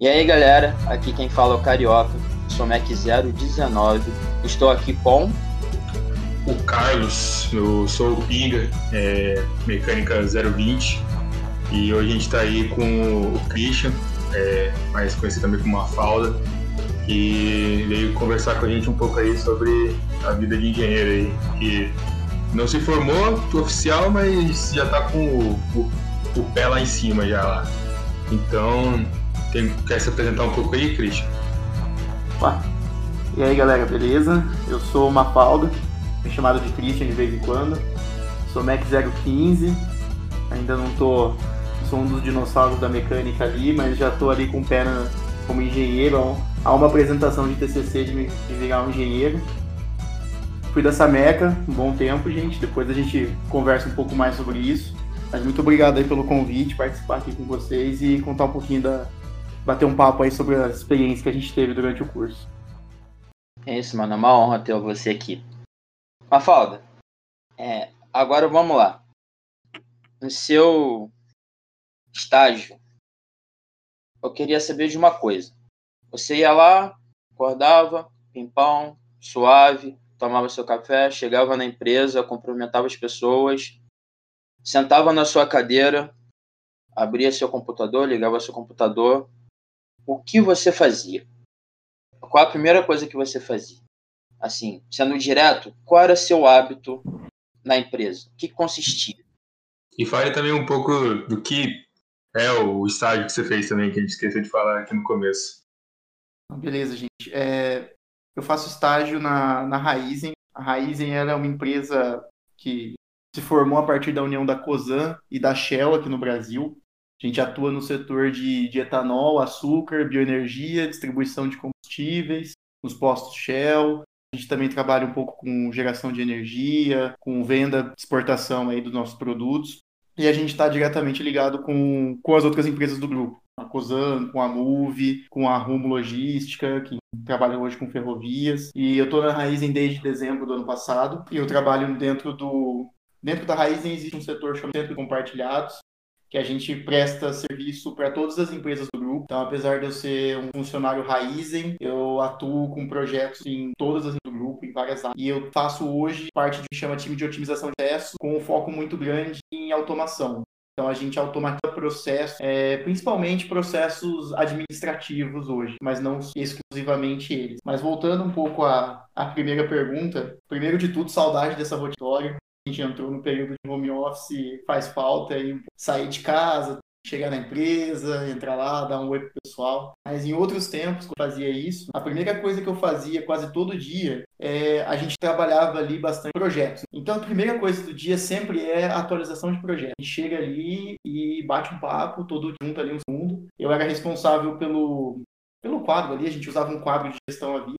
E aí galera, aqui quem fala é o Carioca, sou Mac 019, estou aqui com o Carlos, eu sou o Pinga, é, mecânica 020, e hoje a gente está aí com o Christian, é, mais conhecido também como Mafalda, que veio conversar com a gente um pouco aí sobre a vida de engenheiro aí, que não se formou oficial, mas já está com o, o, o, pé lá em cima já lá. Então, tem, quer se apresentar um pouco aí, Christian? Opa. E aí galera, beleza? Eu sou o Mafalda, é chamado de Christian de vez em quando. Sou Mac 015, ainda não tô. Sou um dos dinossauros da mecânica ali, mas já tô ali com o pé como engenheiro. Há uma apresentação de TCC de, de virar um engenheiro. Fui da Sameca um bom tempo, gente. Depois a gente conversa um pouco mais sobre isso. Mas muito obrigado aí pelo convite, participar aqui com vocês e contar um pouquinho da. Bater um papo aí sobre a experiência que a gente teve durante o curso. É isso, mano. É uma honra ter você aqui. Mafalda, é, agora vamos lá. No seu estágio, eu queria saber de uma coisa. Você ia lá, acordava, pimpão, suave, tomava seu café, chegava na empresa, cumprimentava as pessoas, sentava na sua cadeira, abria seu computador, ligava seu computador. O que você fazia? Qual a primeira coisa que você fazia? Assim, sendo direto, qual era seu hábito na empresa? O que consistia? E fale também um pouco do que é o estágio que você fez também, que a gente esqueceu de falar aqui no começo. Beleza, gente. É, eu faço estágio na, na Raizen. A Raizen é uma empresa que se formou a partir da união da COSAN e da Shell aqui no Brasil. A gente atua no setor de, de etanol, açúcar, bioenergia, distribuição de combustíveis, nos postos Shell. A gente também trabalha um pouco com geração de energia, com venda, exportação aí dos nossos produtos. E a gente está diretamente ligado com, com as outras empresas do grupo a COSAN, com a Move, com a Rumo Logística, que trabalha hoje com ferrovias. E eu estou na Raizen desde dezembro do ano passado. E eu trabalho dentro do. Dentro da Raizen existe um setor chamado Centro Compartilhados, que a gente presta serviço para todas as empresas do grupo. Então, apesar de eu ser um funcionário Raizen, eu atuo com projetos em todas as do grupo, em várias áreas. E eu faço hoje parte do que chama time de otimização de acesso, com um foco muito grande em automação. Então a gente automatiza processos, é, principalmente processos administrativos hoje, mas não exclusivamente eles. Mas voltando um pouco à, à primeira pergunta, primeiro de tudo, saudade dessa rotatória. A gente entrou no período de home office, faz falta aí sair de casa, chegar na empresa, entrar lá, dar um oi pro pessoal. Mas em outros tempos, quando eu fazia isso, a primeira coisa que eu fazia quase todo dia é a gente trabalhava ali bastante projetos. Então a primeira coisa do dia sempre é a atualização de projetos. A gente chega ali e bate um papo, todo junto ali um segundo. Eu era responsável pelo pelo quadro ali, a gente usava um quadro de gestão ali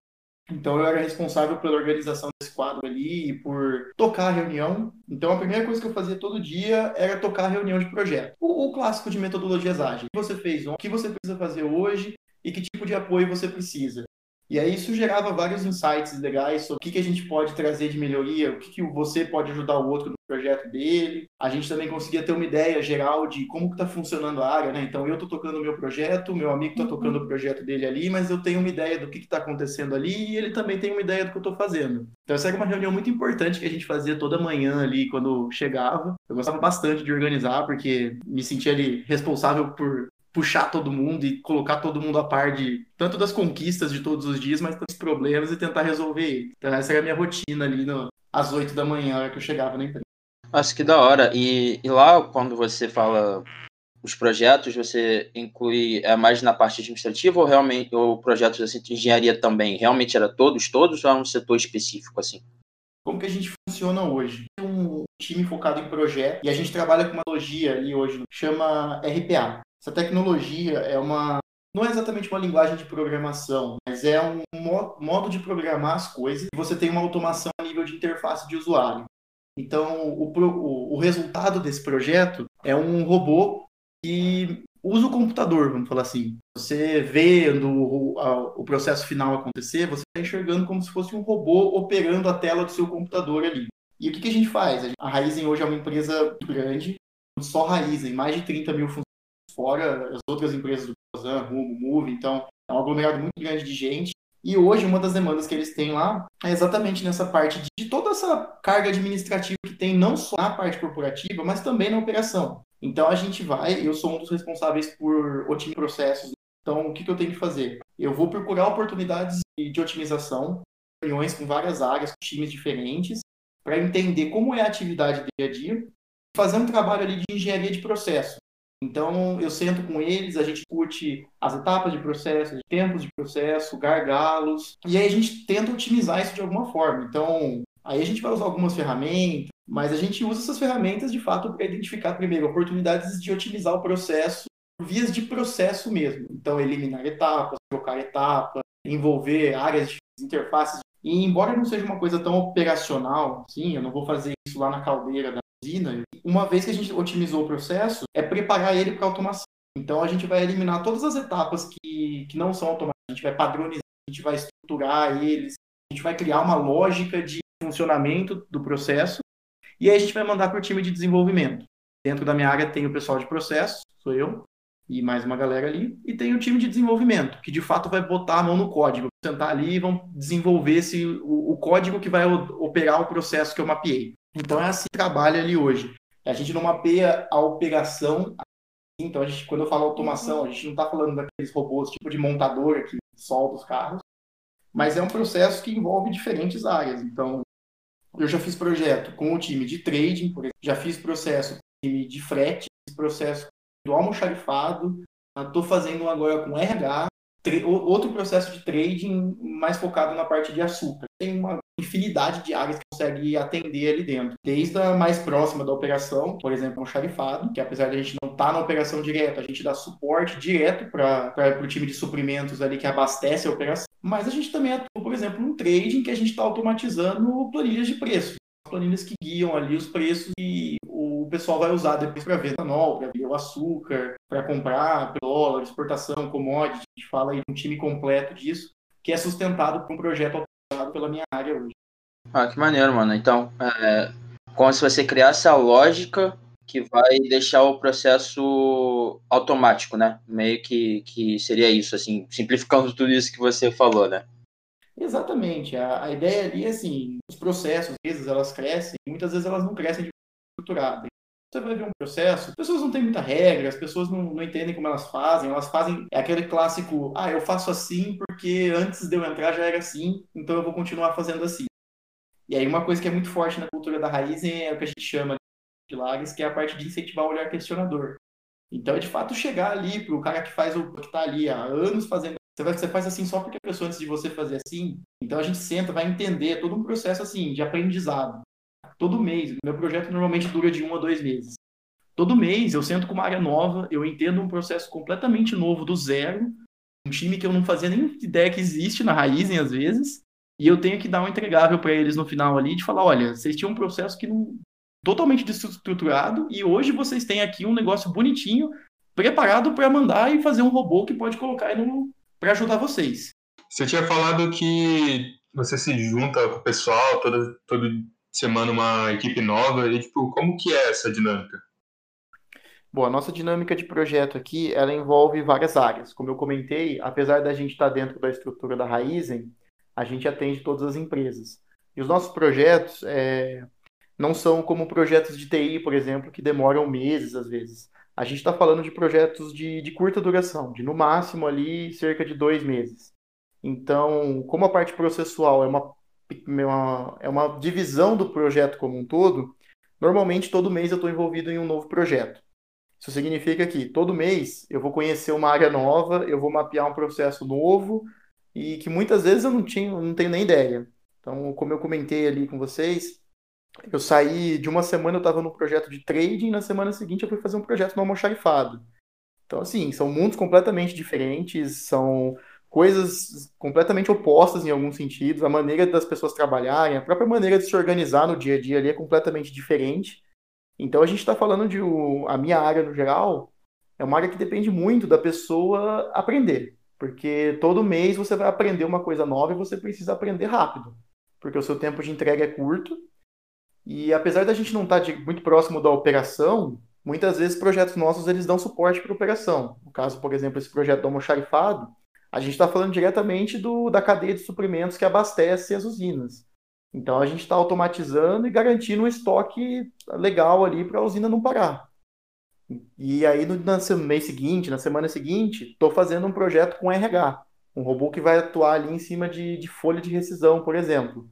então eu era responsável pela organização desse quadro ali e por tocar a reunião. Então a primeira coisa que eu fazia todo dia era tocar a reunião de projeto. O, o clássico de metodologias ágeis. O que você fez ontem, o que você precisa fazer hoje e que tipo de apoio você precisa. E aí isso gerava vários insights legais sobre o que, que a gente pode trazer de melhoria, o que, que você pode ajudar o outro no projeto dele. A gente também conseguia ter uma ideia geral de como está funcionando a área, né? Então eu estou tocando o meu projeto, meu amigo está tocando o projeto dele ali, mas eu tenho uma ideia do que está acontecendo ali e ele também tem uma ideia do que eu estou fazendo. Então essa era uma reunião muito importante que a gente fazia toda manhã ali quando chegava. Eu gostava bastante de organizar porque me sentia ali responsável por puxar todo mundo e colocar todo mundo a par de tanto das conquistas de todos os dias, mas dos problemas e tentar resolver. Então essa era a minha rotina ali no, às 8 da manhã que eu chegava na empresa. Acho que da hora. E, e lá, quando você fala os projetos, você inclui é mais na parte administrativa ou realmente ou projetos assim, de engenharia também? Realmente era todos, todos ou é um setor específico assim? Como que a gente funciona hoje? Um time focado em projeto e a gente trabalha com uma logia ali hoje, chama RPA, essa tecnologia é uma não é exatamente uma linguagem de programação, mas é um modo de programar as coisas e você tem uma automação a nível de interface de usuário. Então, o, o, o resultado desse projeto é um robô que usa o computador, vamos falar assim. Você vendo o, o processo final acontecer, você está enxergando como se fosse um robô operando a tela do seu computador ali. E o que, que a gente faz? A Raizen hoje é uma empresa grande, só Raizen, mais de 30 mil funcionários fora as outras empresas do Cosan, Rumo, Move, então é um aglomerado muito grande de gente. E hoje, uma das demandas que eles têm lá é exatamente nessa parte de, de, toda essa carga administrativa que tem, não só na parte corporativa, mas também na operação. Então, a gente vai, eu sou um dos responsáveis por otimizar processos. Então, o que, que eu tenho que fazer? Eu vou procurar oportunidades de, de otimização, reuniões com várias áreas, com times diferentes, para entender como é a atividade do dia a dia, fazer um trabalho ali de engenharia de processo. Então, eu sento com eles, a gente curte as etapas de processo, tempos de processo, gargalos, e aí a gente tenta otimizar isso de alguma forma. Então, aí a gente vai usar algumas ferramentas, mas a gente usa essas ferramentas de fato para identificar primeiro oportunidades de otimizar o processo, vias de processo mesmo. Então, eliminar etapas, trocar etapas, envolver áreas de interfaces. E embora não seja uma coisa tão operacional, sim, eu não vou fazer isso lá na caldeira da usina, uma vez que a gente otimizou o processo, é preparar ele para automação. Então a gente vai eliminar todas as etapas que, que não são automáticas, a gente vai padronizar, a gente vai estruturar eles, a gente vai criar uma lógica de funcionamento do processo e aí a gente vai mandar para o time de desenvolvimento. Dentro da minha área tem o pessoal de processo, sou eu, e mais uma galera ali, e tem o time de desenvolvimento, que de fato vai botar a mão no código, sentar ali e vão desenvolver esse, o, o código que vai operar o processo que eu mapeei. Então é assim que trabalha ali hoje. A gente não mapeia a operação. Então, a gente, quando eu falo automação, a gente não está falando daqueles robôs tipo de montadora que solta os carros, mas é um processo que envolve diferentes áreas. Então, eu já fiz projeto com o time de trading, por exemplo, já fiz processo com o time de frete, processo do almoxarifado, estou fazendo agora com RH, outro processo de trading mais focado na parte de açúcar. Tem uma infinidade de áreas que consegue atender ali dentro. Desde a mais próxima da operação, por exemplo, um xarifado, que apesar de a gente não estar tá na operação direta, a gente dá suporte direto para o time de suprimentos ali que abastece a operação. Mas a gente também atua, por exemplo, no trading que a gente está automatizando planilhas de preço planilhas que guiam ali os preços e o pessoal vai usar depois para ver etanol, para ver o açúcar, para comprar dólar, exportação, commodity. A gente fala aí de um time completo disso, que é sustentado por um projeto autorizado pela minha área hoje. Ah, que maneiro, mano. Então, é como se você criasse a lógica que vai deixar o processo automático, né? Meio que, que seria isso, assim, simplificando tudo isso que você falou, né? Exatamente. A, a ideia ali é assim, os processos, às vezes elas crescem, muitas vezes elas não crescem de estruturada. Você vai ver um processo, as pessoas não têm muita regra, as pessoas não, não entendem como elas fazem, elas fazem é aquele clássico, ah, eu faço assim porque antes de eu entrar já era assim, então eu vou continuar fazendo assim. E aí uma coisa que é muito forte na cultura da raiz é o que a gente chama de pilares, que é a parte de incentivar o olhar questionador. Então é de fato chegar ali para o cara que faz o que está ali há anos fazendo você faz assim só porque a pessoa antes de você fazer assim. Então a gente senta, vai entender todo um processo assim de aprendizado. Todo mês. Meu projeto normalmente dura de um a dois meses. Todo mês eu sento com uma área nova, eu entendo um processo completamente novo do zero, um time que eu não fazia nem ideia que existe na Raizen às vezes, e eu tenho que dar um entregável para eles no final ali de falar, olha, vocês tinham um processo que não totalmente desestruturado e hoje vocês têm aqui um negócio bonitinho preparado para mandar e fazer um robô que pode colocar no, para ajudar vocês. Você tinha falado que você se junta com o pessoal toda, toda semana uma equipe nova e tipo, como que é essa dinâmica? Bom, a nossa dinâmica de projeto aqui, ela envolve várias áreas. Como eu comentei, apesar da gente estar dentro da estrutura da Raizen, a gente atende todas as empresas. E os nossos projetos é, não são como projetos de TI, por exemplo, que demoram meses às vezes a gente está falando de projetos de, de curta duração, de no máximo ali cerca de dois meses. Então, como a parte processual é uma, uma, é uma divisão do projeto como um todo, normalmente todo mês eu estou envolvido em um novo projeto. Isso significa que todo mês eu vou conhecer uma área nova, eu vou mapear um processo novo e que muitas vezes eu não, tinha, não tenho nem ideia. Então, como eu comentei ali com vocês, eu saí de uma semana, eu estava no projeto de trading, na semana seguinte eu fui fazer um projeto no almoxarifado. Então, assim, são mundos completamente diferentes, são coisas completamente opostas em alguns sentidos. A maneira das pessoas trabalharem, a própria maneira de se organizar no dia a dia ali é completamente diferente. Então, a gente está falando de. O, a minha área, no geral, é uma área que depende muito da pessoa aprender. Porque todo mês você vai aprender uma coisa nova e você precisa aprender rápido. Porque o seu tempo de entrega é curto e apesar da gente não estar tá de, muito próximo da operação, muitas vezes projetos nossos eles dão suporte para operação. No caso, por exemplo, esse projeto do almoxarifado, a gente está falando diretamente do, da cadeia de suprimentos que abastece as usinas. Então a gente está automatizando e garantindo um estoque legal ali para a usina não parar. E aí no, no mês seguinte, na semana seguinte, estou fazendo um projeto com RH, um robô que vai atuar ali em cima de, de folha de rescisão, por exemplo.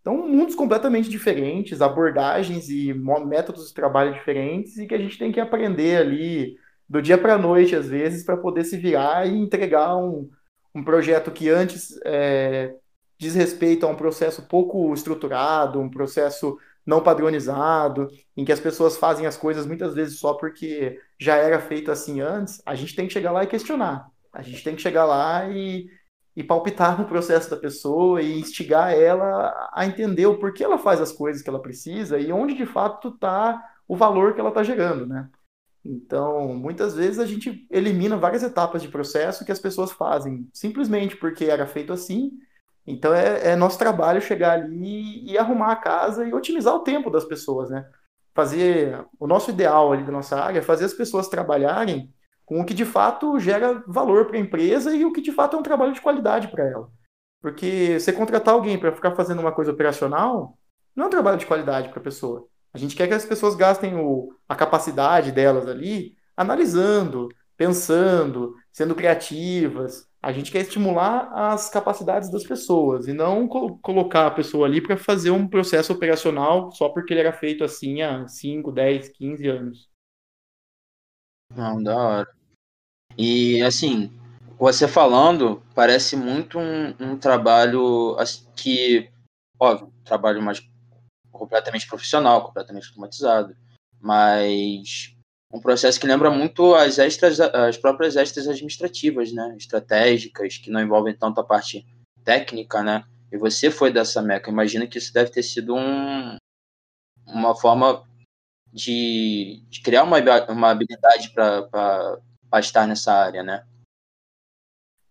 Então, mundos completamente diferentes, abordagens e métodos de trabalho diferentes, e que a gente tem que aprender ali do dia para a noite, às vezes, para poder se virar e entregar um, um projeto que antes é, diz respeito a um processo pouco estruturado, um processo não padronizado, em que as pessoas fazem as coisas muitas vezes só porque já era feito assim antes, a gente tem que chegar lá e questionar. A gente tem que chegar lá e, e palpitar no processo da pessoa e instigar ela a entender o porquê ela faz as coisas que ela precisa e onde de fato está o valor que ela está gerando, né? Então, muitas vezes a gente elimina várias etapas de processo que as pessoas fazem simplesmente porque era feito assim. Então, é, é nosso trabalho chegar ali e arrumar a casa e otimizar o tempo das pessoas, né? Fazer o nosso ideal ali da nossa área é fazer as pessoas trabalharem com o que de fato gera valor para a empresa e o que de fato é um trabalho de qualidade para ela. Porque você contratar alguém para ficar fazendo uma coisa operacional não é um trabalho de qualidade para a pessoa. A gente quer que as pessoas gastem o, a capacidade delas ali analisando, pensando, sendo criativas. A gente quer estimular as capacidades das pessoas e não co colocar a pessoa ali para fazer um processo operacional só porque ele era feito assim há 5, 10, 15 anos. Não, da hora. E assim, você falando, parece muito um, um trabalho que, óbvio, trabalho mais completamente profissional, completamente automatizado, mas um processo que lembra muito as extras, as próprias extras administrativas, né, estratégicas, que não envolvem tanto a parte técnica, né, e você foi dessa meca, imagina que isso deve ter sido um, uma forma de, de criar uma, uma habilidade para estar nessa área, né?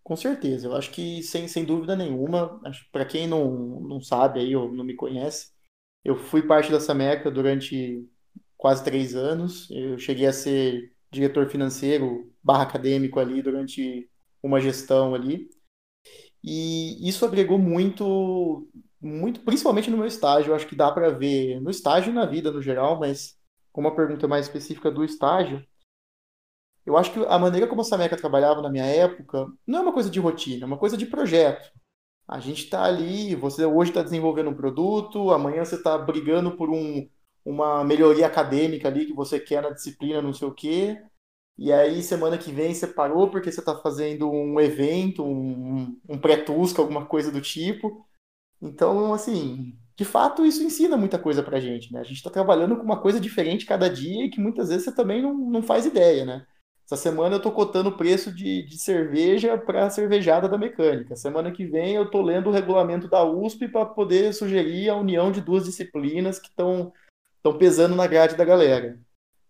Com certeza, eu acho que sem, sem dúvida nenhuma, para quem não, não sabe aí ou não me conhece, eu fui parte da Sameca durante quase três anos, eu cheguei a ser diretor financeiro barra acadêmico ali durante uma gestão ali, e isso agregou muito, muito, principalmente no meu estágio, eu acho que dá para ver, no estágio e na vida no geral, mas como uma pergunta mais específica do estágio, eu acho que a maneira como a Sameca trabalhava na minha época não é uma coisa de rotina, é uma coisa de projeto. A gente está ali, você hoje está desenvolvendo um produto, amanhã você está brigando por um, uma melhoria acadêmica ali que você quer na disciplina, não sei o quê. E aí, semana que vem, você parou porque você está fazendo um evento, um, um pré-tusca, alguma coisa do tipo. Então, assim, de fato, isso ensina muita coisa pra gente, né? A gente está trabalhando com uma coisa diferente cada dia e que muitas vezes você também não, não faz ideia, né? Essa semana eu estou cotando o preço de, de cerveja para a cervejada da mecânica. Semana que vem eu estou lendo o regulamento da USP para poder sugerir a união de duas disciplinas que estão pesando na grade da galera.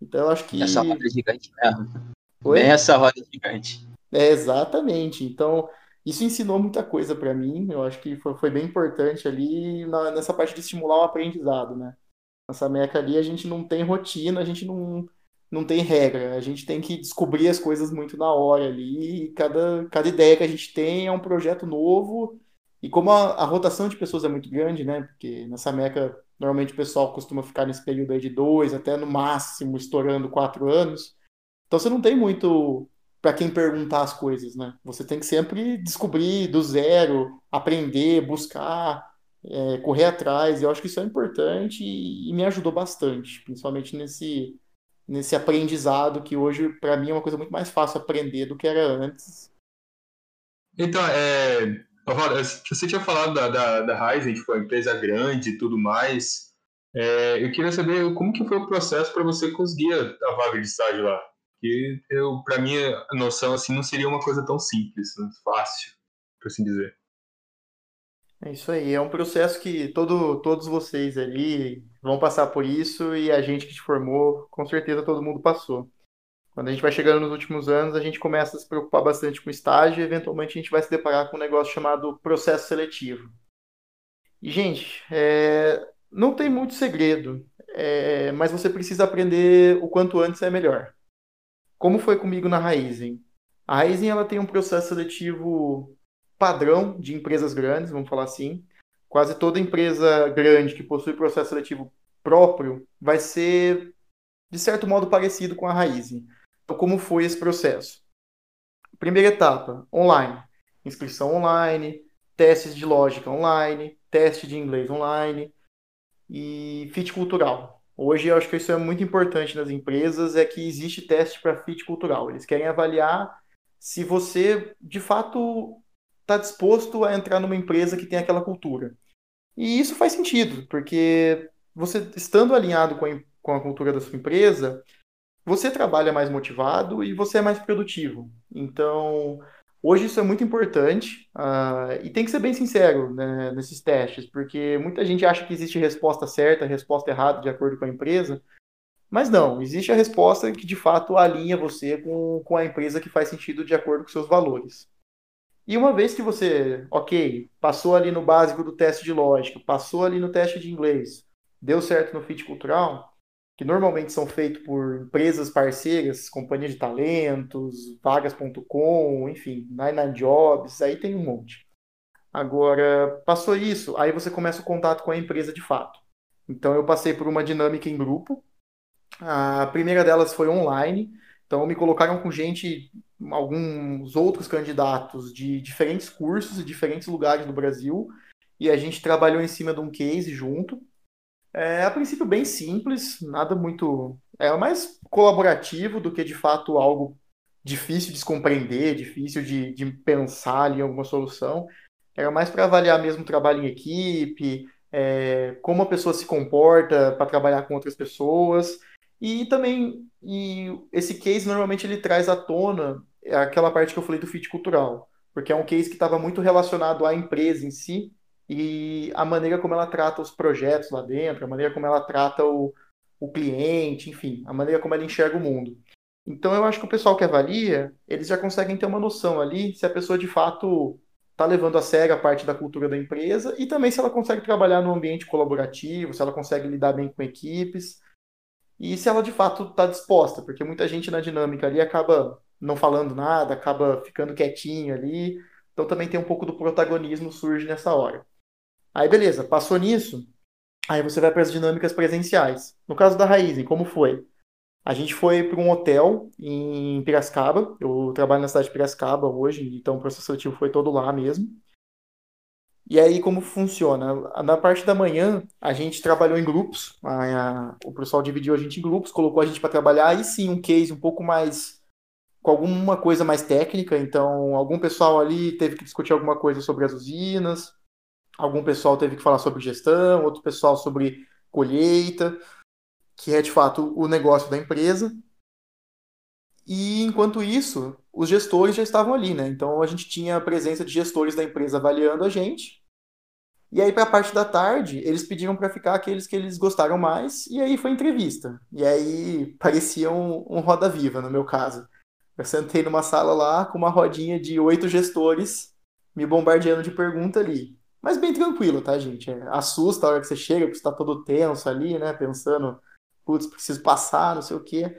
Então eu acho que. Essa roda é gigante mesmo. Oi? Bem essa roda gigante. É, exatamente. Então, isso ensinou muita coisa para mim. Eu acho que foi, foi bem importante ali na, nessa parte de estimular o aprendizado, né? Nessa meca ali a gente não tem rotina, a gente não, não tem regra. A gente tem que descobrir as coisas muito na hora ali. E cada, cada ideia que a gente tem é um projeto novo. E como a, a rotação de pessoas é muito grande, né? Porque nessa meca, normalmente o pessoal costuma ficar nesse período aí de dois, até no máximo estourando quatro anos. Então você não tem muito para quem perguntar as coisas, né? Você tem que sempre descobrir do zero, aprender, buscar, é, correr atrás. Eu acho que isso é importante e, e me ajudou bastante, principalmente nesse nesse aprendizado que hoje para mim é uma coisa muito mais fácil aprender do que era antes. Então, é, você tinha falado da, da, da Ryzen, tipo, uma empresa grande e tudo mais. É, eu queria saber como que foi o processo para você conseguir a, a vaga de estágio lá que eu, para mim, a noção assim não seria uma coisa tão simples, né? fácil, por assim dizer. É isso aí, é um processo que todo, todos vocês ali vão passar por isso e a gente que te formou, com certeza todo mundo passou. Quando a gente vai chegando nos últimos anos, a gente começa a se preocupar bastante com estágio e eventualmente a gente vai se deparar com um negócio chamado processo seletivo. E, gente, é... não tem muito segredo é, mas você precisa aprender o quanto antes é melhor. Como foi comigo na Raizen? A Raizen ela tem um processo seletivo padrão de empresas grandes, vamos falar assim. Quase toda empresa grande que possui processo seletivo próprio vai ser, de certo modo, parecido com a Raizen. Então, como foi esse processo? Primeira etapa, online. Inscrição online, testes de lógica online, teste de inglês online e fit cultural. Hoje eu acho que isso é muito importante nas empresas, é que existe teste para fit cultural. Eles querem avaliar se você de fato está disposto a entrar numa empresa que tem aquela cultura. E isso faz sentido, porque você estando alinhado com a, com a cultura da sua empresa, você trabalha mais motivado e você é mais produtivo. Então, hoje isso é muito importante uh, e tem que ser bem sincero né, nesses testes, porque muita gente acha que existe resposta certa, resposta errada de acordo com a empresa, mas não, existe a resposta que de fato alinha você com, com a empresa que faz sentido de acordo com seus valores. E uma vez que você, ok, passou ali no básico do teste de lógica, passou ali no teste de inglês, deu certo no fit cultural, que normalmente são feitos por empresas parceiras, companhia de talentos, vagas.com, enfim, Nine Jobs, aí tem um monte. Agora, passou isso, aí você começa o contato com a empresa de fato. Então, eu passei por uma dinâmica em grupo. A primeira delas foi online, então me colocaram com gente, alguns outros candidatos de diferentes cursos e diferentes lugares do Brasil, e a gente trabalhou em cima de um case junto. É, a princípio, bem simples, nada muito. É mais colaborativo do que de fato algo difícil de se compreender, difícil de, de pensar em alguma solução. Era mais para avaliar mesmo o trabalho em equipe, é, como a pessoa se comporta para trabalhar com outras pessoas. E também, e esse case normalmente ele traz à tona aquela parte que eu falei do fit cultural, porque é um case que estava muito relacionado à empresa em si, e a maneira como ela trata os projetos lá dentro, a maneira como ela trata o, o cliente, enfim, a maneira como ela enxerga o mundo. Então eu acho que o pessoal que avalia, eles já conseguem ter uma noção ali se a pessoa de fato está levando a sério a parte da cultura da empresa e também se ela consegue trabalhar num ambiente colaborativo, se ela consegue lidar bem com equipes e se ela de fato está disposta, porque muita gente na dinâmica ali acaba não falando nada, acaba ficando quietinho ali, então também tem um pouco do protagonismo surge nessa hora. Aí beleza, passou nisso, aí você vai para as dinâmicas presenciais. No caso da Raizen, como foi? A gente foi para um hotel em Piracicaba, eu trabalho na cidade de Piracicaba hoje, então o processo seletivo foi todo lá mesmo. E aí, como funciona? Na parte da manhã, a gente trabalhou em grupos, a, a, o pessoal dividiu a gente em grupos, colocou a gente para trabalhar, aí sim, um case um pouco mais com alguma coisa mais técnica, então algum pessoal ali teve que discutir alguma coisa sobre as usinas, algum pessoal teve que falar sobre gestão, outro pessoal sobre colheita, que é de fato o negócio da empresa. E enquanto isso, os gestores já estavam ali, né? Então a gente tinha a presença de gestores da empresa avaliando a gente. E aí, para a parte da tarde, eles pediram para ficar aqueles que eles gostaram mais, e aí foi entrevista. E aí parecia um, um roda-viva, no meu caso. Eu sentei numa sala lá com uma rodinha de oito gestores me bombardeando de pergunta ali. Mas bem tranquilo, tá, gente? É, assusta a hora que você chega, porque você tá todo tenso ali, né? Pensando, putz, preciso passar, não sei o quê.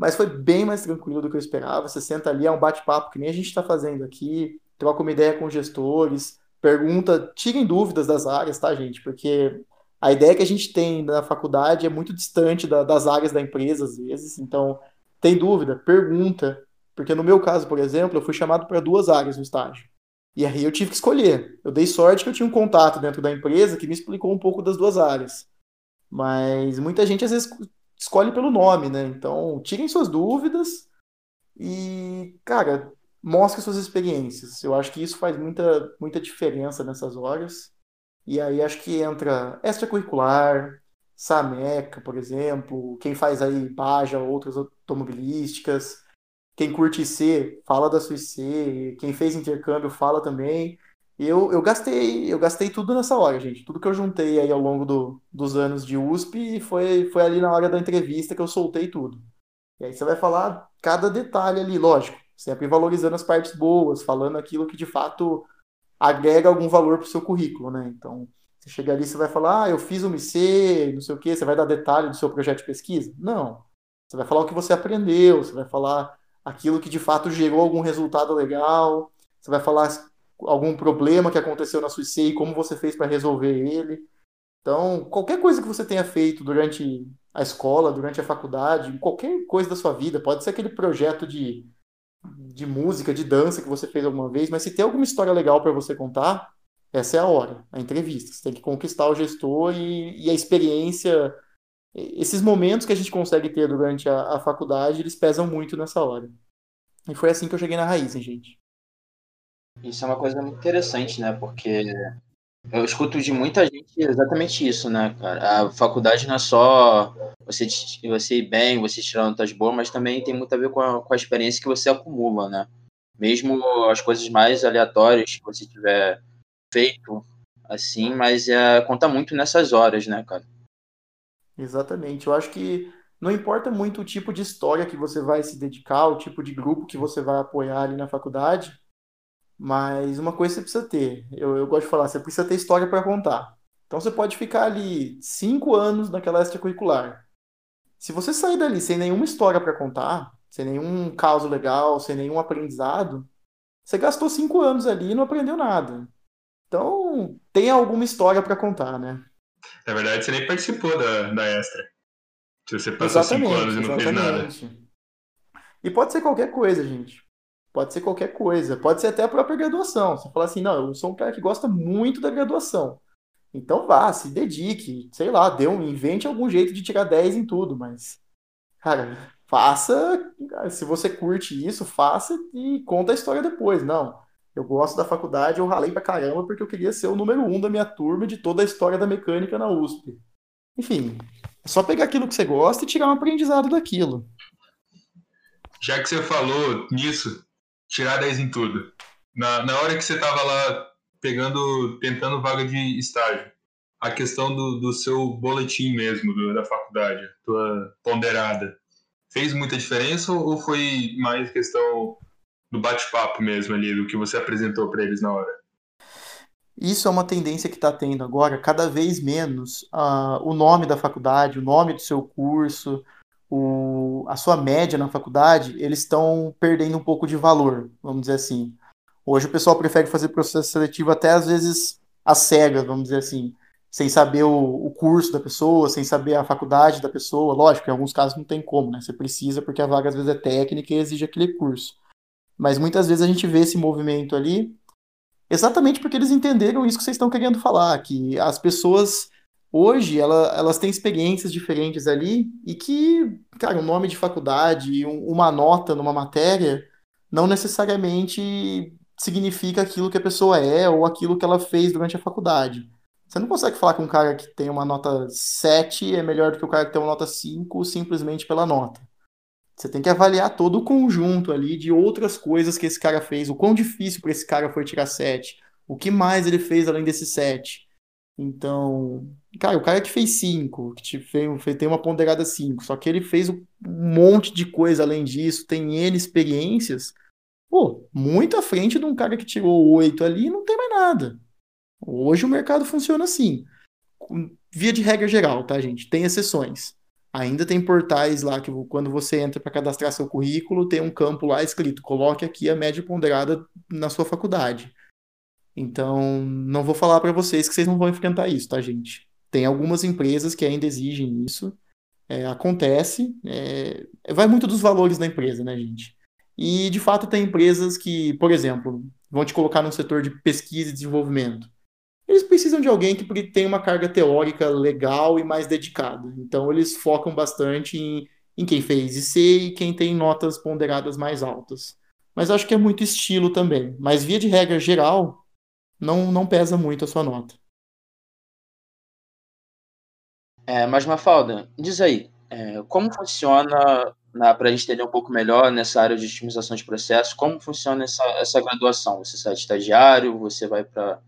Mas foi bem mais tranquilo do que eu esperava. Você senta ali, é um bate-papo que nem a gente está fazendo aqui, troca uma ideia com gestores, pergunta, tirem dúvidas das áreas, tá, gente? Porque a ideia que a gente tem na faculdade é muito distante da, das áreas da empresa, às vezes. Então, tem dúvida, pergunta. Porque no meu caso, por exemplo, eu fui chamado para duas áreas no estágio. E aí eu tive que escolher. Eu dei sorte que eu tinha um contato dentro da empresa que me explicou um pouco das duas áreas. Mas muita gente às vezes escolhe pelo nome, né? Então, tirem suas dúvidas e, cara, mostre suas experiências. Eu acho que isso faz muita, muita diferença nessas horas. E aí acho que entra extracurricular, Sameca, por exemplo, quem faz aí Baja, outras automobilísticas, quem curte IC, fala da sua IC. Quem fez intercâmbio, fala também. Eu, eu gastei eu gastei tudo nessa hora, gente. Tudo que eu juntei aí ao longo do, dos anos de USP foi, foi ali na hora da entrevista que eu soltei tudo. E aí você vai falar cada detalhe ali, lógico. Sempre valorizando as partes boas, falando aquilo que de fato agrega algum valor para o seu currículo, né? Então, Você chega ali, você vai falar, ah, eu fiz um IC, não sei o quê, você vai dar detalhe do seu projeto de pesquisa? Não. Você vai falar o que você aprendeu, você vai falar aquilo que de fato gerou algum resultado legal, você vai falar algum problema que aconteceu na sua e como você fez para resolver ele. Então, qualquer coisa que você tenha feito durante a escola, durante a faculdade, qualquer coisa da sua vida, pode ser aquele projeto de, de música, de dança que você fez alguma vez, mas se tem alguma história legal para você contar, essa é a hora, a entrevista. Você tem que conquistar o gestor e, e a experiência. Esses momentos que a gente consegue ter durante a, a, faculdade, eles pesam muito nessa hora. E foi assim que eu cheguei na raiz, hein, gente. Isso é uma coisa muito interessante, né? Porque eu escuto de muita gente exatamente isso, né, cara? A faculdade não é só você, você ir bem, você tirar notas boas, mas também tem muito a ver com a, com a experiência que você acumula, né? Mesmo as coisas mais aleatórias que você tiver feito, assim, mas é, conta muito nessas horas, né, cara? Exatamente. Eu acho que não importa muito o tipo de história que você vai se dedicar, o tipo de grupo que você vai apoiar ali na faculdade, mas uma coisa você precisa ter. Eu, eu gosto de falar, você precisa ter história para contar. Então você pode ficar ali cinco anos naquela extracurricular. Se você sair dali sem nenhuma história para contar, sem nenhum caso legal, sem nenhum aprendizado, você gastou cinco anos ali e não aprendeu nada. Então, tem alguma história para contar, né? Na verdade, você nem participou da, da extra. Se você passou exatamente, cinco anos e não exatamente. fez nada. E pode ser qualquer coisa, gente. Pode ser qualquer coisa. Pode ser até a própria graduação. Você fala assim, não, eu sou um cara que gosta muito da graduação. Então vá, se dedique, sei lá, dê um, invente algum jeito de tirar 10 em tudo, mas, cara, faça, se você curte isso, faça e conta a história depois. Não, eu gosto da faculdade, eu ralei pra caramba porque eu queria ser o número um da minha turma de toda a história da mecânica na USP. Enfim, é só pegar aquilo que você gosta e tirar um aprendizado daquilo. Já que você falou nisso, tirar 10 em tudo. Na, na hora que você estava lá pegando, tentando vaga de estágio, a questão do, do seu boletim mesmo, do, da faculdade, tua ponderada, fez muita diferença ou foi mais questão do bate-papo mesmo ali, do que você apresentou para eles na hora? Isso é uma tendência que está tendo agora, cada vez menos uh, o nome da faculdade, o nome do seu curso, o, a sua média na faculdade, eles estão perdendo um pouco de valor, vamos dizer assim. Hoje o pessoal prefere fazer processo seletivo até às vezes às cegas, vamos dizer assim, sem saber o, o, curso da pessoa, sem saber a faculdade da pessoa. Lógico, em alguns casos não tem como, né? Você precisa porque a vaga às vezes é técnica e exige aquele curso. Mas muitas vezes a gente vê esse movimento ali exatamente porque eles entenderam isso que vocês estão querendo falar, que as pessoas hoje ela, elas têm experiências diferentes ali e que, cara, um nome de faculdade, um, uma nota numa matéria, não necessariamente significa aquilo que a pessoa é ou aquilo que ela fez durante a faculdade. Você não consegue falar que um cara que tem uma nota 7 é melhor do que o cara que tem uma nota 5 simplesmente pela nota. Você tem que avaliar todo o conjunto ali de outras coisas que esse cara fez, o quão difícil para esse cara foi tirar 7, o que mais ele fez além desse 7. Então, cara, o cara que fez 5, que fez, tem uma ponderada 5, só que ele fez um monte de coisa além disso, tem N experiências, pô, muito à frente de um cara que tirou 8 ali e não tem mais nada. Hoje o mercado funciona assim. Via de regra geral, tá, gente? Tem exceções. Ainda tem portais lá que quando você entra para cadastrar seu currículo, tem um campo lá escrito: coloque aqui a média ponderada na sua faculdade. Então, não vou falar para vocês que vocês não vão enfrentar isso, tá, gente? Tem algumas empresas que ainda exigem isso. É, acontece. É, vai muito dos valores da empresa, né, gente? E, de fato, tem empresas que, por exemplo, vão te colocar no setor de pesquisa e desenvolvimento. Eles precisam de alguém que tem uma carga teórica legal e mais dedicada. Então, eles focam bastante em, em quem fez IC e quem tem notas ponderadas mais altas. Mas acho que é muito estilo também. Mas, via de regra geral, não, não pesa muito a sua nota. É, mas Mafalda, diz aí, é, como funciona, para a gente entender um pouco melhor nessa área de otimização de processos, como funciona essa, essa graduação? Você sai de estagiário, você vai para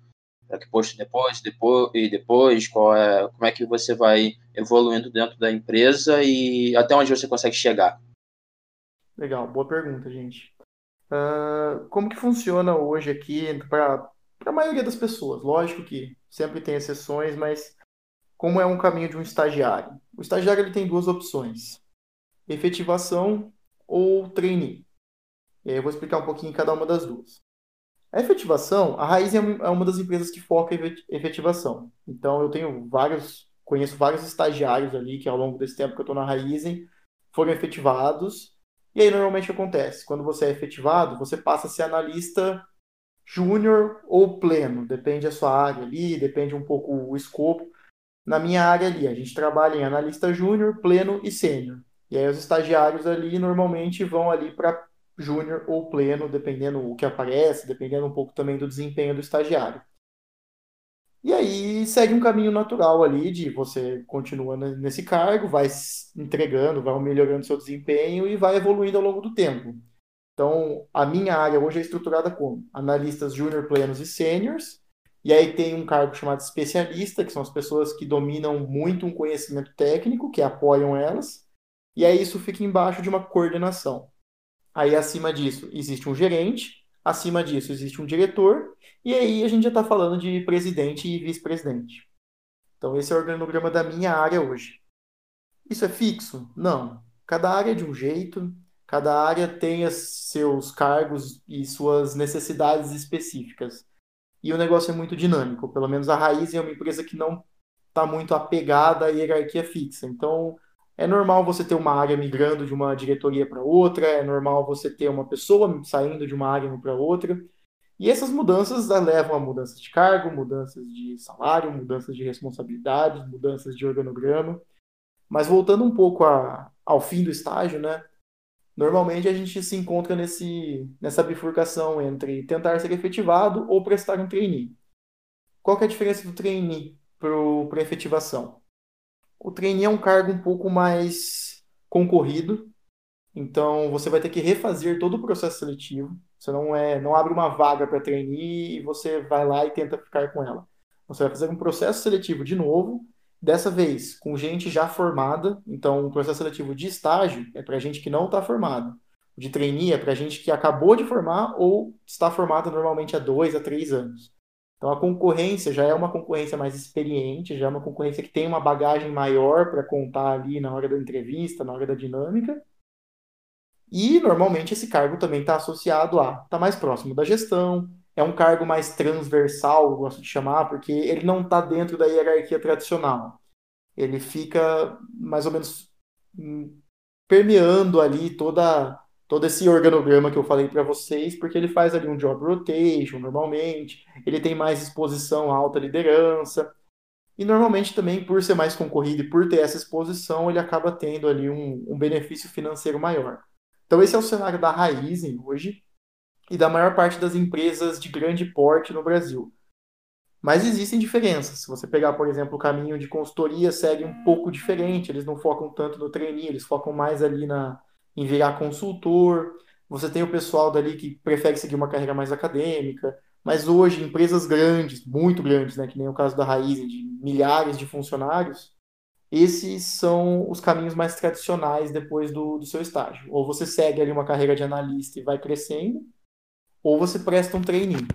que posto depois, depois e depois, qual é, como é que você vai evoluindo dentro da empresa e até onde você consegue chegar? Legal, boa pergunta, gente. Uh, como que funciona hoje aqui para para a maioria das pessoas. Lógico que sempre tem exceções, mas como é um caminho de um estagiário? O estagiário ele tem duas opções: efetivação ou trainee. E aí eu vou explicar um pouquinho cada uma das duas. A efetivação, a Raiz é, é uma das empresas que foca em efetivação. Então eu tenho vários, conheço vários estagiários ali que ao longo desse tempo que eu estou na Raizen foram efetivados. E aí normalmente acontece, quando você é efetivado, você passa a ser analista júnior ou pleno, depende da sua área ali, depende um pouco o escopo. Na minha área ali, a gente trabalha em analista júnior, pleno e sênior. E aí os estagiários ali normalmente vão ali para júnior ou pleno, dependendo o que aparece, dependendo um pouco também do desempenho do estagiário. E aí segue um caminho natural ali de você continua nesse cargo, vai entregando, vai melhorando seu desempenho e vai evoluindo ao longo do tempo. Então, a minha área hoje é estruturada como analistas júnior, plenos e sêniors, e aí tem um cargo chamado especialista, que são as pessoas que dominam muito um conhecimento técnico, que apoiam elas, e aí isso fica embaixo de uma coordenação. Aí acima disso existe um gerente, acima disso existe um diretor, e aí a gente já está falando de presidente e vice-presidente. Então esse é o organograma da minha área hoje. Isso é fixo? Não. Cada área é de um jeito, cada área tem seus cargos e suas necessidades específicas. E o negócio é muito dinâmico. Pelo menos a Raiz é uma empresa que não está muito apegada à hierarquia fixa. Então, é normal você ter uma área migrando de uma diretoria para outra, é normal você ter uma pessoa saindo de uma área para outra. E essas mudanças levam a mudanças de cargo, mudanças de salário, mudanças de responsabilidades, mudanças de organograma. Mas voltando um pouco a, ao fim do estágio, né? Normalmente a gente se encontra nesse, nessa bifurcação entre tentar ser efetivado ou prestar um trainee. Qual é a diferença do trainee para a efetivação? O trainee é um cargo um pouco mais concorrido, então você vai ter que refazer todo o processo seletivo. Você não é, não abre uma vaga para trainee e você vai lá e tenta ficar com ela. Você vai fazer um processo seletivo de novo, dessa vez com gente já formada. Então, o processo seletivo de estágio é para gente que não está formada. De trainee é para gente que acabou de formar ou está formada normalmente há dois a três anos. Então a concorrência já é uma concorrência mais experiente, já é uma concorrência que tem uma bagagem maior para contar ali na hora da entrevista, na hora da dinâmica. E normalmente esse cargo também está associado a, está mais próximo da gestão, é um cargo mais transversal, eu gosto de chamar, porque ele não está dentro da hierarquia tradicional. Ele fica mais ou menos hum, permeando ali toda todo esse organograma que eu falei para vocês, porque ele faz ali um job rotation normalmente, ele tem mais exposição à alta liderança, e normalmente também, por ser mais concorrido e por ter essa exposição, ele acaba tendo ali um, um benefício financeiro maior. Então esse é o cenário da Raizen hoje e da maior parte das empresas de grande porte no Brasil. Mas existem diferenças. Se você pegar, por exemplo, o caminho de consultoria, segue um pouco diferente. Eles não focam tanto no trainee, eles focam mais ali na, em virar consultor. Você tem o pessoal dali que prefere seguir uma carreira mais acadêmica. Mas hoje, empresas grandes, muito grandes, né, que nem o caso da Raiz, de milhares de funcionários, esses são os caminhos mais tradicionais depois do, do seu estágio. Ou você segue ali uma carreira de analista e vai crescendo, ou você presta um trainee.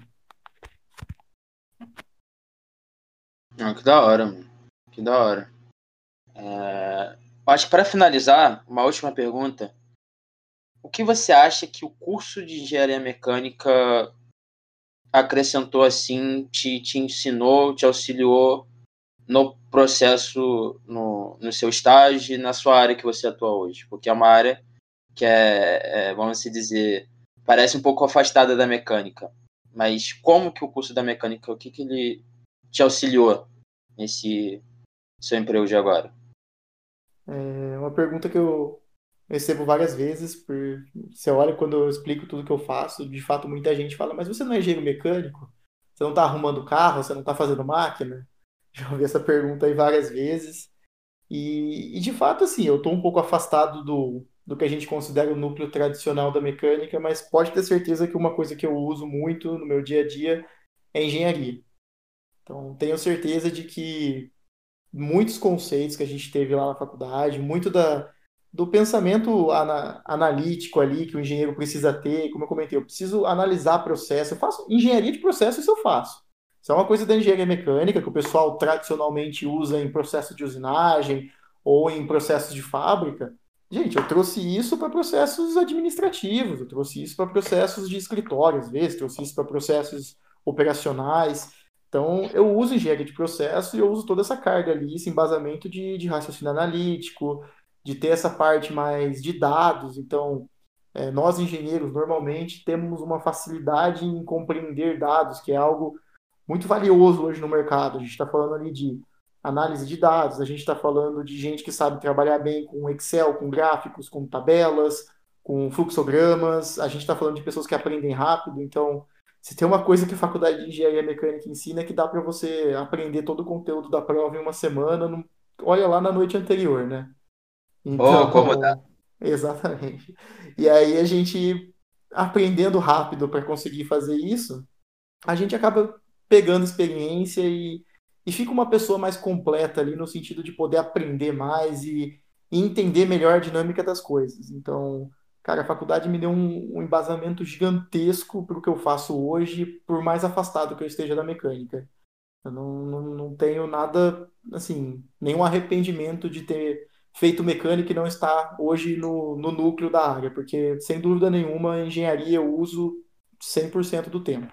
Ah, que da hora, mano. Que da hora. É... Acho que para finalizar, uma última pergunta o que você acha que o curso de engenharia mecânica acrescentou assim, te, te ensinou, te auxiliou no processo, no, no seu estágio e na sua área que você atua hoje? Porque é uma área que é, é, vamos dizer, parece um pouco afastada da mecânica. Mas como que o curso da mecânica, o que, que ele te auxiliou nesse seu emprego de agora? É uma pergunta que eu recebo várias vezes. Por... Você olha quando eu explico tudo que eu faço, de fato muita gente fala, mas você não é engenheiro mecânico? Você não está arrumando carro? Você não está fazendo máquina? Já ouvi essa pergunta aí várias vezes. E, e de fato, assim, eu estou um pouco afastado do, do que a gente considera o núcleo tradicional da mecânica, mas pode ter certeza que uma coisa que eu uso muito no meu dia a dia é engenharia. Então, tenho certeza de que muitos conceitos que a gente teve lá na faculdade, muito da, do pensamento ana, analítico ali que o engenheiro precisa ter, como eu comentei, eu preciso analisar processo. Eu faço engenharia de processo, isso eu faço. Isso é uma coisa da engenharia mecânica que o pessoal tradicionalmente usa em processo de usinagem ou em processos de fábrica. Gente, eu trouxe isso para processos administrativos, eu trouxe isso para processos de escritório, às vezes, trouxe isso para processos operacionais. Então, eu uso engenharia de processo e eu uso toda essa carga ali, esse embasamento de, de raciocínio analítico, de ter essa parte mais de dados. Então, é, nós engenheiros normalmente temos uma facilidade em compreender dados, que é algo muito valioso hoje no mercado. A gente está falando ali de análise de dados, a gente está falando de gente que sabe trabalhar bem com Excel, com gráficos, com tabelas, com fluxogramas, a gente está falando de pessoas que aprendem rápido, então se tem uma coisa que a faculdade de engenharia mecânica ensina é que dá para você aprender todo o conteúdo da prova em uma semana, no... olha lá na noite anterior, né? Então, oh, como dá? Exatamente. E aí a gente aprendendo rápido para conseguir fazer isso, a gente acaba pegando experiência e e fica uma pessoa mais completa ali no sentido de poder aprender mais e, e entender melhor a dinâmica das coisas. Então, cara, a faculdade me deu um, um embasamento gigantesco para o que eu faço hoje, por mais afastado que eu esteja da mecânica. Eu não, não, não tenho nada, assim, nenhum arrependimento de ter feito mecânica e não estar hoje no, no núcleo da área, porque, sem dúvida nenhuma, engenharia eu uso 100% do tempo.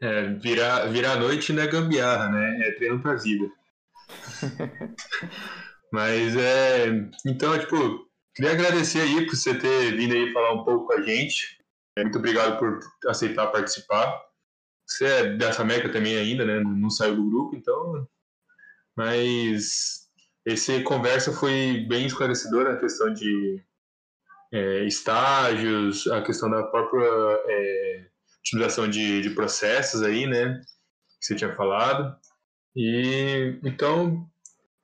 É, virar, virar noite não é gambiarra, né? É treino pra vida. Mas é. Então, tipo, queria agradecer aí por você ter vindo aí falar um pouco com a gente. É, muito obrigado por aceitar participar. Você é dessa Meca também ainda, né? Não saiu do grupo, então. Mas essa conversa foi bem esclarecedora a questão de é, estágios, a questão da própria é, otimização de, de processos aí, né? Que você tinha falado. E então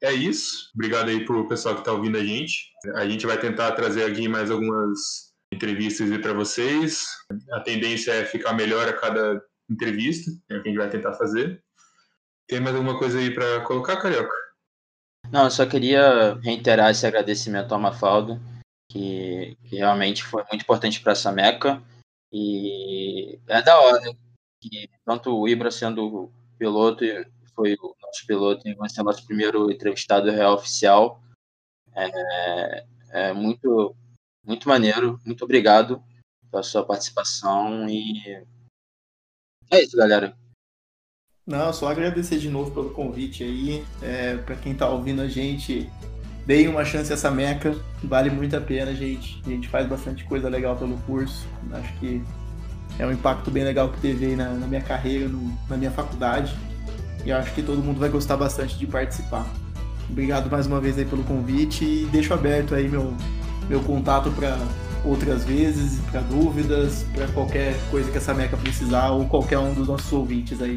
é isso. Obrigado aí pro pessoal que está ouvindo a gente. A gente vai tentar trazer aqui mais algumas entrevistas para vocês. A tendência é ficar melhor a cada entrevista, é o que a gente vai tentar fazer. Tem mais alguma coisa aí para colocar, Carioca? Não, eu só queria reiterar esse agradecimento ao Mafalda, que, que realmente foi muito importante para essa meca. E é da hora que tanto o Ibra sendo piloto, foi o nosso piloto e vai ser nosso primeiro entrevistado real oficial. É, é muito, muito maneiro. Muito obrigado pela sua participação e é isso, galera. Não, só agradecer de novo pelo convite aí. É, para quem tá ouvindo a gente, deem uma chance a essa meca, vale muito a pena, gente. A gente faz bastante coisa legal pelo curso. Acho que é um impacto bem legal que teve na, na minha carreira, no, na minha faculdade. E acho que todo mundo vai gostar bastante de participar. Obrigado mais uma vez aí pelo convite e deixo aberto aí meu, meu contato para outras vezes, para dúvidas, para qualquer coisa que essa meca precisar ou qualquer um dos nossos ouvintes aí